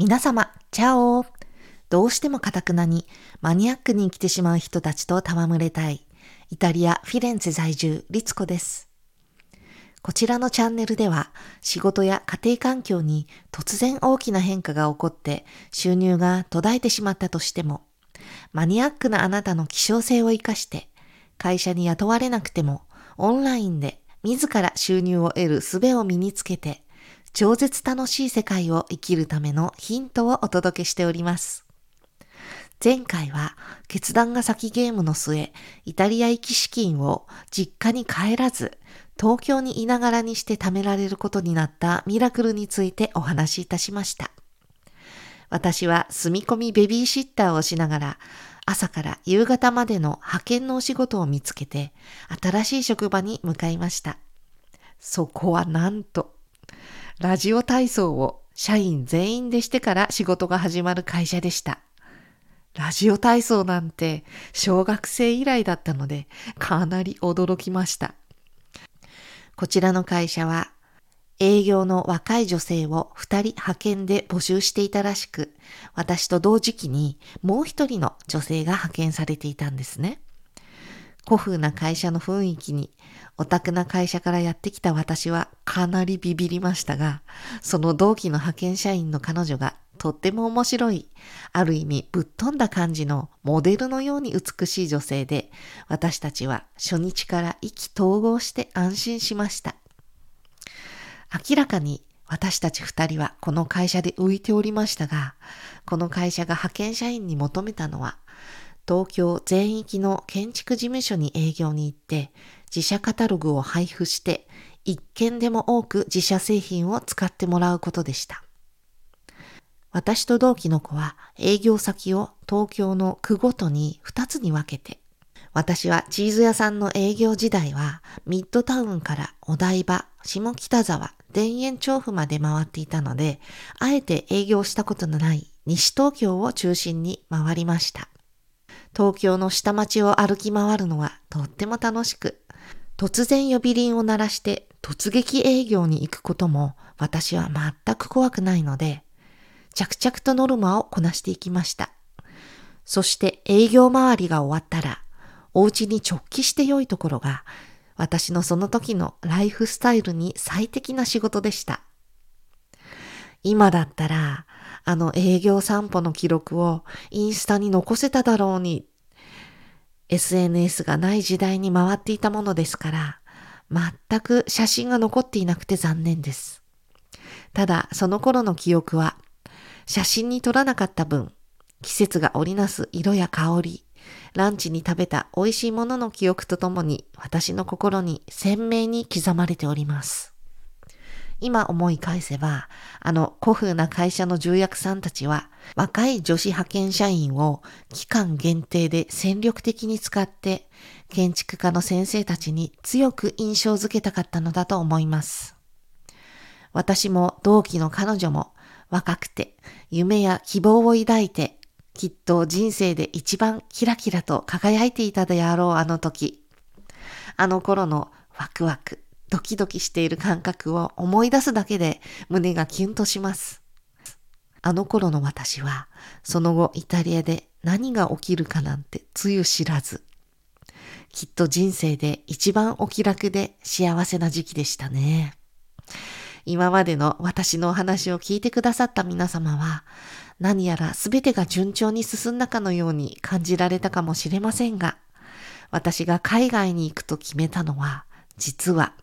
皆様、チャオどうしてもカタクナにマニアックに生きてしまう人たちと戯れたい、イタリア・フィレンツェ在住、リツコです。こちらのチャンネルでは仕事や家庭環境に突然大きな変化が起こって収入が途絶えてしまったとしても、マニアックなあなたの希少性を活かして会社に雇われなくてもオンラインで自ら収入を得る術を身につけて超絶楽しい世界を生きるためのヒントをお届けしております。前回は決断が先ゲームの末、イタリア行き資金を実家に帰らず、東京にいながらにして貯められることになったミラクルについてお話しいたしました。私は住み込みベビーシッターをしながら、朝から夕方までの派遣のお仕事を見つけて、新しい職場に向かいました。そこはなんと、ラジオ体操を社員全員でしてから仕事が始まる会社でした。ラジオ体操なんて小学生以来だったのでかなり驚きました。こちらの会社は営業の若い女性を二人派遣で募集していたらしく、私と同時期にもう一人の女性が派遣されていたんですね。古風な会社の雰囲気に、オタクな会社からやってきた私はかなりビビりましたが、その同期の派遣社員の彼女がとっても面白い、ある意味ぶっ飛んだ感じのモデルのように美しい女性で、私たちは初日から意気投合して安心しました。明らかに私たち二人はこの会社で浮いておりましたが、この会社が派遣社員に求めたのは、東京全域の建築事務所に営業に行って自社カタログを配布して一件でも多く自社製品を使ってもらうことでした。私と同期の子は営業先を東京の区ごとに2つに分けて、私はチーズ屋さんの営業時代はミッドタウンからお台場、下北沢、田園調布まで回っていたので、あえて営業したことのない西東京を中心に回りました。東京の下町を歩き回るのはとっても楽しく、突然呼び鈴を鳴らして突撃営業に行くことも私は全く怖くないので、着々とノルマをこなしていきました。そして営業周りが終わったら、お家に直帰して良いところが、私のその時のライフスタイルに最適な仕事でした。今だったら、あの営業散歩の記録をインスタに残せただろうに、SNS がない時代に回っていたものですから、全く写真が残っていなくて残念です。ただ、その頃の記憶は、写真に撮らなかった分、季節が織りなす色や香り、ランチに食べた美味しいものの記憶とともに私の心に鮮明に刻まれております。今思い返せば、あの古風な会社の重役さんたちは、若い女子派遣社員を期間限定で戦力的に使って、建築家の先生たちに強く印象づけたかったのだと思います。私も同期の彼女も若くて夢や希望を抱いてきっと人生で一番キラキラと輝いていたであろうあの時。あの頃のワクワク、ドキドキしている感覚を思い出すだけで胸がキュンとします。あの頃の私は、その後イタリアで何が起きるかなんてつゆ知らず。きっと人生で一番お気楽で幸せな時期でしたね。今までの私のお話を聞いてくださった皆様は、何やら全てが順調に進んだかのように感じられたかもしれませんが、私が海外に行くと決めたのは、実は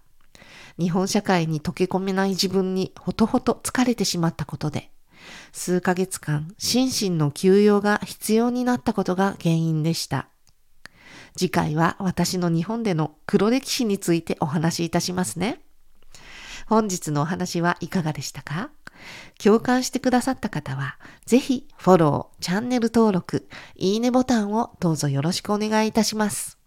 日本社会に溶け込めない自分にほとほと疲れてしまったことで、数ヶ月間心身の休養が必要になったことが原因でした。次回は私の日本での黒歴史についてお話しいたしますね。本日のお話はいかがでしたか？共感してくださった方は、ぜひフォロー、チャンネル登録、いいねボタンをどうぞよろしくお願いいたします。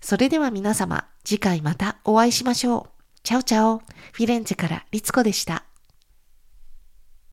それでは皆様、次回またお会いしましょう。チャオチャオ。フィレンツェからリツコでした。